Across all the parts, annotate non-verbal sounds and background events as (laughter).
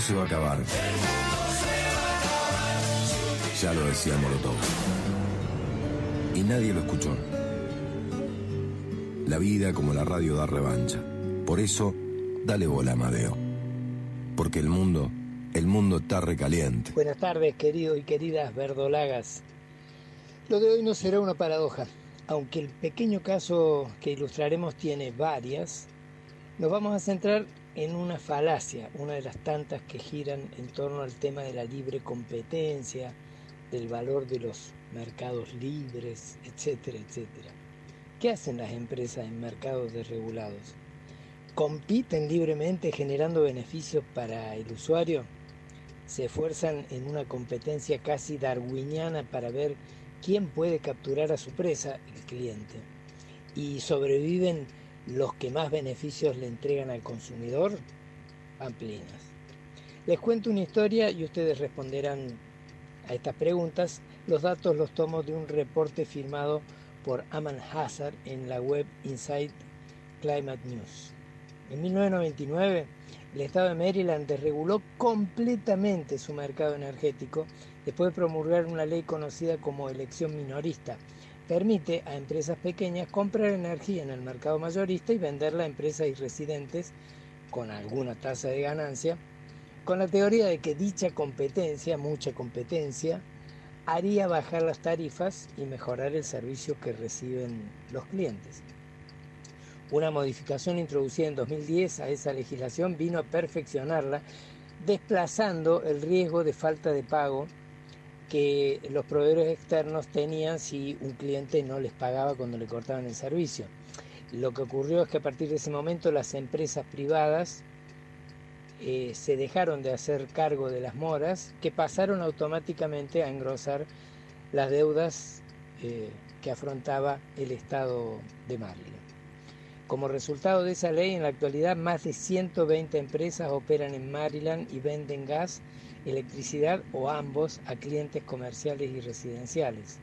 se va a acabar. Ya lo decía Molotov. Y nadie lo escuchó. La vida como la radio da revancha. Por eso, dale bola, Amadeo. Porque el mundo, el mundo está recaliente. Buenas tardes, queridos y queridas verdolagas. Lo de hoy no será una paradoja. Aunque el pequeño caso que ilustraremos tiene varias, nos vamos a centrar en una falacia, una de las tantas que giran en torno al tema de la libre competencia, del valor de los mercados libres, etcétera, etcétera. ¿Qué hacen las empresas en mercados desregulados? ¿Compiten libremente generando beneficios para el usuario? ¿Se esfuerzan en una competencia casi darwiniana para ver quién puede capturar a su presa? El cliente. ¿Y sobreviven los que más beneficios le entregan al consumidor? Pamplinas. Les cuento una historia y ustedes responderán a estas preguntas. Los datos los tomo de un reporte firmado por Aman Hazard en la web Inside Climate News. En 1999, el estado de Maryland desreguló completamente su mercado energético después de promulgar una ley conocida como elección minorista. Permite a empresas pequeñas comprar energía en el mercado mayorista y venderla a empresas y residentes con alguna tasa de ganancia, con la teoría de que dicha competencia, mucha competencia, haría bajar las tarifas y mejorar el servicio que reciben los clientes. Una modificación introducida en 2010 a esa legislación vino a perfeccionarla, desplazando el riesgo de falta de pago que los proveedores externos tenían si un cliente no les pagaba cuando le cortaban el servicio. Lo que ocurrió es que a partir de ese momento las empresas privadas eh, se dejaron de hacer cargo de las moras que pasaron automáticamente a engrosar las deudas eh, que afrontaba el Estado de Maryland. Como resultado de esa ley, en la actualidad más de 120 empresas operan en Maryland y venden gas, electricidad o ambos a clientes comerciales y residenciales.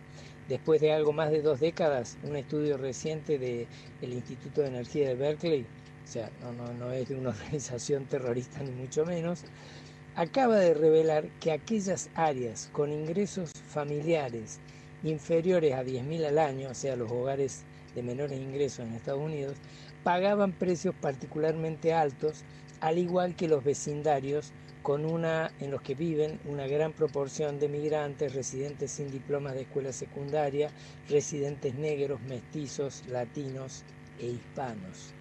Después de algo más de dos décadas, un estudio reciente del Instituto de Energía de Berkeley, o sea, no, no es de una (laughs) organización terrorista ni mucho menos, acaba de revelar que aquellas áreas con ingresos familiares inferiores a 10.000 al año, o sea, los hogares de menores ingresos en Estados Unidos pagaban precios particularmente altos, al igual que los vecindarios con una en los que viven una gran proporción de migrantes, residentes sin diplomas de escuela secundaria, residentes negros, mestizos, latinos e hispanos.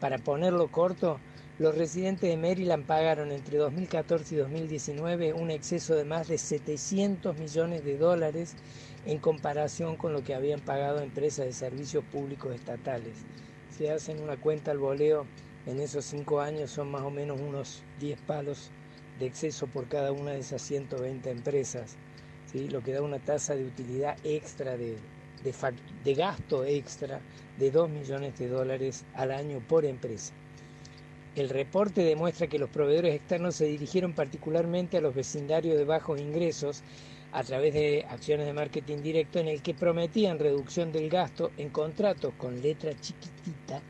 Para ponerlo corto, los residentes de Maryland pagaron entre 2014 y 2019 un exceso de más de 700 millones de dólares en comparación con lo que habían pagado empresas de servicios públicos estatales. Si hacen una cuenta al voleo, en esos cinco años son más o menos unos 10 palos de exceso por cada una de esas 120 empresas, ¿sí? lo que da una tasa de utilidad extra, de, de, de gasto extra de 2 millones de dólares al año por empresa. El reporte demuestra que los proveedores externos se dirigieron particularmente a los vecindarios de bajos ingresos a través de acciones de marketing directo en el que prometían reducción del gasto en contratos con letra chiquitita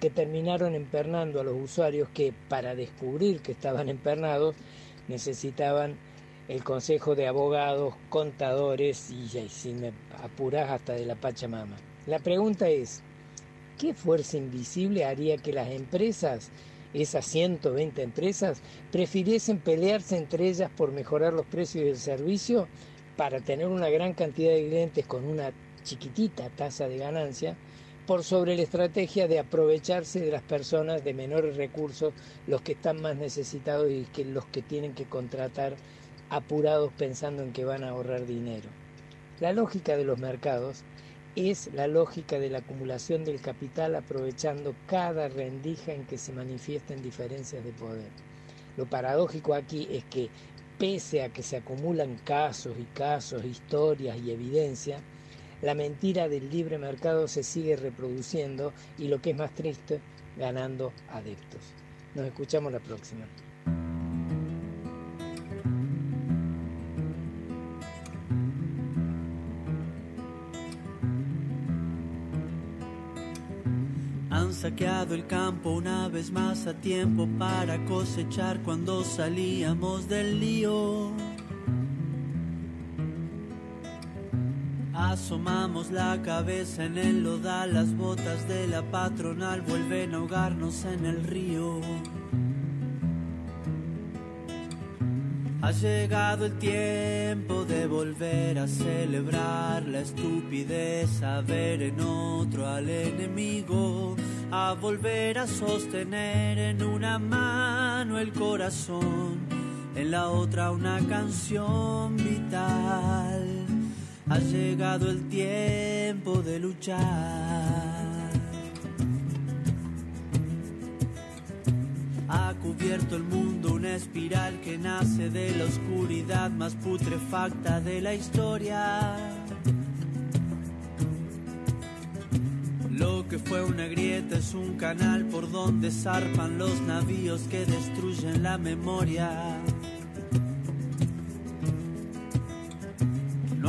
que terminaron empernando a los usuarios que para descubrir que estaban empernados necesitaban el consejo de abogados, contadores y, si me apuras hasta de la Pachamama. La pregunta es, ¿qué fuerza invisible haría que las empresas esas 120 empresas prefiriesen pelearse entre ellas por mejorar los precios del servicio para tener una gran cantidad de clientes con una chiquitita tasa de ganancia por sobre la estrategia de aprovecharse de las personas de menores recursos, los que están más necesitados y los que tienen que contratar apurados pensando en que van a ahorrar dinero. La lógica de los mercados es la lógica de la acumulación del capital aprovechando cada rendija en que se manifiesten diferencias de poder. Lo paradójico aquí es que pese a que se acumulan casos y casos, historias y evidencia, la mentira del libre mercado se sigue reproduciendo y lo que es más triste, ganando adeptos. Nos escuchamos la próxima. Han saqueado el campo una vez más a tiempo para cosechar cuando salíamos del lío. Asomamos la cabeza en el lodal, las botas de la patronal vuelven a ahogarnos en el río. Ha llegado el tiempo de volver a celebrar la estupidez, a ver en otro al enemigo, a volver a sostener en una mano el corazón, en la otra una canción vital. Ha llegado el tiempo de luchar. Ha cubierto el mundo una espiral que nace de la oscuridad más putrefacta de la historia. Lo que fue una grieta es un canal por donde zarpan los navíos que destruyen la memoria.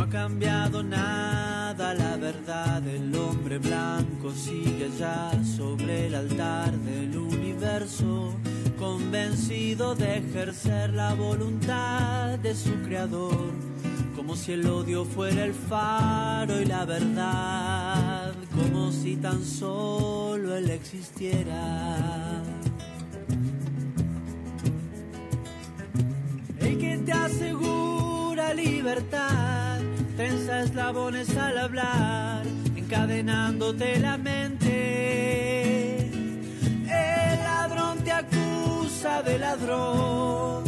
Ha cambiado nada, la verdad, el hombre blanco sigue allá sobre el altar del universo, convencido de ejercer la voluntad de su creador, como si el odio fuera el faro y la verdad, como si tan solo él existiera. El que te asegura libertad, trenza eslabones al hablar, encadenándote la mente. El ladrón te acusa de ladrón,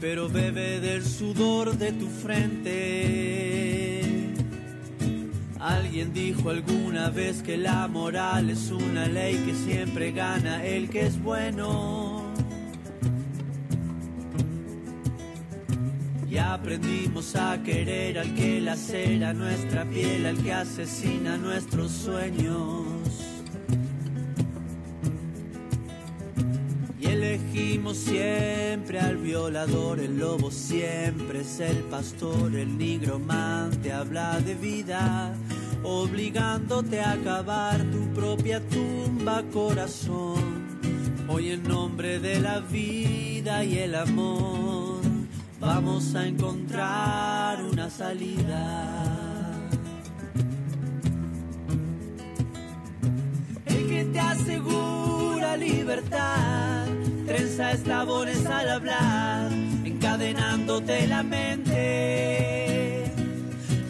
pero bebe del sudor de tu frente. Alguien dijo alguna vez que la moral es una ley que siempre gana el que es bueno. Aprendimos a querer al que lacera nuestra piel, al que asesina nuestros sueños. Y elegimos siempre al violador, el lobo siempre es el pastor, el nigromante habla de vida, obligándote a cavar tu propia tumba, corazón. Hoy en nombre de la vida y el amor vamos a encontrar una salida. El que te asegura libertad, trenza eslabones al hablar, encadenándote la mente.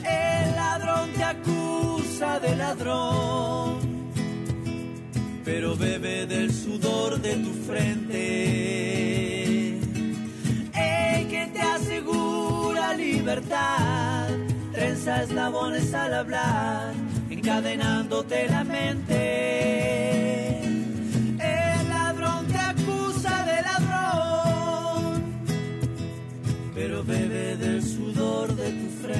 El ladrón te acusa de ladrón, pero bebe del sudor de tu frente. Libertad, trenza eslabones al hablar, encadenándote la mente. El ladrón te acusa de ladrón, pero bebe del sudor de tu frente.